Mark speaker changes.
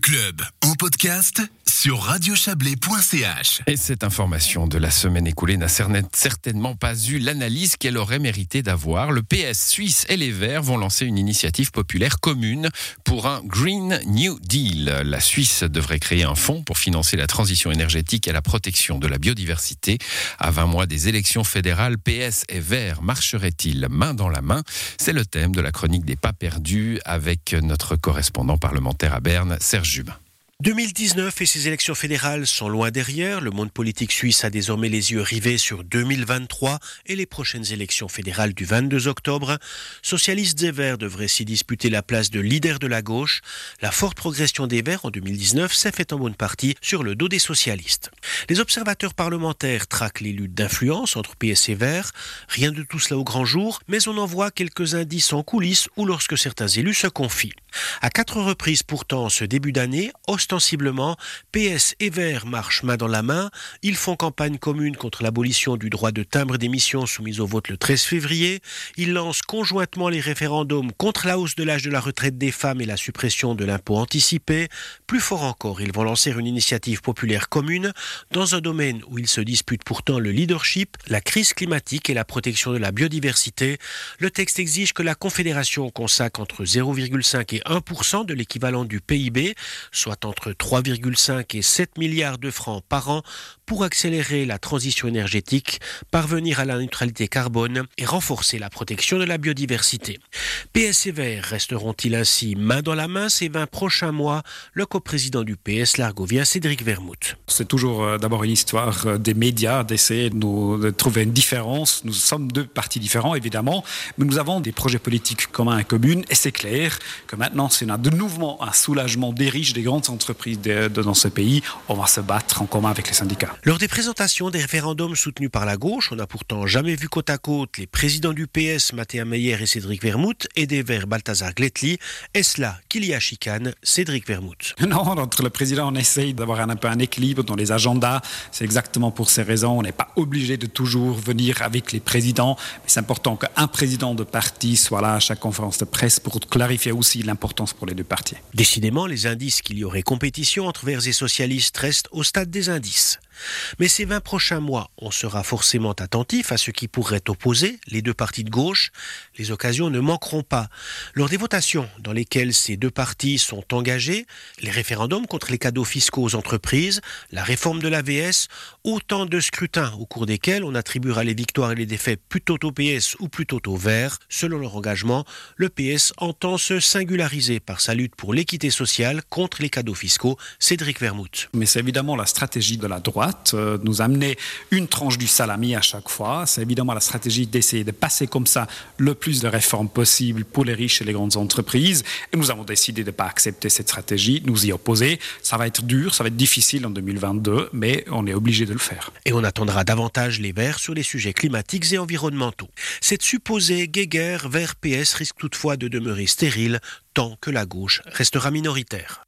Speaker 1: Club en podcast sur radiochablais.ch.
Speaker 2: Et cette information de la semaine écoulée n'a certainement pas eu l'analyse qu'elle aurait mérité d'avoir. Le PS suisse et les Verts vont lancer une initiative populaire commune pour un Green New Deal. La Suisse devrait créer un fonds pour financer la transition énergétique et la protection de la biodiversité. À 20 mois des élections fédérales, PS et Verts marcheraient-ils main dans la main? C'est le thème de la chronique des pas perdus avec notre correspondant parlementaire à Berne, Serge Jubin.
Speaker 3: 2019 et ses élections fédérales sont loin derrière. Le monde politique suisse a désormais les yeux rivés sur 2023 et les prochaines élections fédérales du 22 octobre. Socialistes et Verts devraient s'y disputer la place de leader de la gauche. La forte progression des Verts en 2019 s'est faite en bonne partie sur le dos des socialistes. Les observateurs parlementaires traquent les luttes d'influence entre PS et Verts. Rien de tout cela au grand jour, mais on en voit quelques indices en coulisses ou lorsque certains élus se confient. À quatre reprises pourtant ce début d'année, ostensiblement, PS et Verts marchent main dans la main. Ils font campagne commune contre l'abolition du droit de timbre d'émission soumis au vote le 13 février. Ils lancent conjointement les référendums contre la hausse de l'âge de la retraite des femmes et la suppression de l'impôt anticipé. Plus fort encore, ils vont lancer une initiative populaire commune dans un domaine où ils se disputent pourtant le leadership, la crise climatique et la protection de la biodiversité. Le texte exige que la Confédération consacre entre 0,5 et 1% de l'équivalent du PIB, soit entre 3,5 et 7 milliards de francs par an, pour accélérer la transition énergétique, parvenir à la neutralité carbone et renforcer la protection de la biodiversité. PS et Verts resteront-ils ainsi main dans la main ces 20 prochains mois? Le coprésident du PS, l'Argovien Cédric Vermouth.
Speaker 4: C'est toujours euh, d'abord une histoire euh, des médias, d'essayer de, trouver une différence. Nous sommes deux partis différents, évidemment, mais nous avons des projets politiques communs et communs, et c'est clair que maintenant, c'est de nouveau un soulagement des riches, des grandes entreprises dans ce pays. On va se battre en commun avec les syndicats.
Speaker 3: Lors des présentations des référendums soutenus par la gauche, on n'a pourtant jamais vu côte à côte les présidents du PS, Mathéa Meyer et Cédric Vermouth, et des Verts Balthazar Gletli. Est-ce là qu'il y a chicane Cédric Vermouth?
Speaker 4: Non, entre le président, on essaye d'avoir un, un peu un équilibre dans les agendas. C'est exactement pour ces raisons. On n'est pas obligé de toujours venir avec les présidents. Mais c'est important qu'un président de parti soit là à chaque conférence de presse pour clarifier aussi l'importance pour les deux partis.
Speaker 3: Décidément, les indices qu'il y aurait compétition entre Verts et socialistes restent au stade des indices. Mais ces 20 prochains mois, on sera forcément attentif à ce qui pourrait opposer les deux partis de gauche. Les occasions ne manqueront pas. Lors des votations dans lesquelles ces deux partis sont engagés, les référendums contre les cadeaux fiscaux aux entreprises, la réforme de l'AVS, autant de scrutins au cours desquels on attribuera les victoires et les défaites plutôt au PS ou plutôt au Vert. Selon leur engagement, le PS entend se singulariser par sa lutte pour l'équité sociale contre les cadeaux fiscaux. Cédric Vermouth.
Speaker 4: Mais c'est évidemment la stratégie de la droite droite, nous amener une tranche du salami à chaque fois. C'est évidemment la stratégie d'essayer de passer comme ça le plus de réformes possible pour les riches et les grandes entreprises. Et nous avons décidé de ne pas accepter cette stratégie, nous y opposer. Ça va être dur, ça va être difficile en 2022, mais on est obligé de le faire.
Speaker 3: Et on attendra davantage les Verts sur les sujets climatiques et environnementaux. Cette supposée guéguerre vers PS risque toutefois de demeurer stérile tant que la gauche restera minoritaire.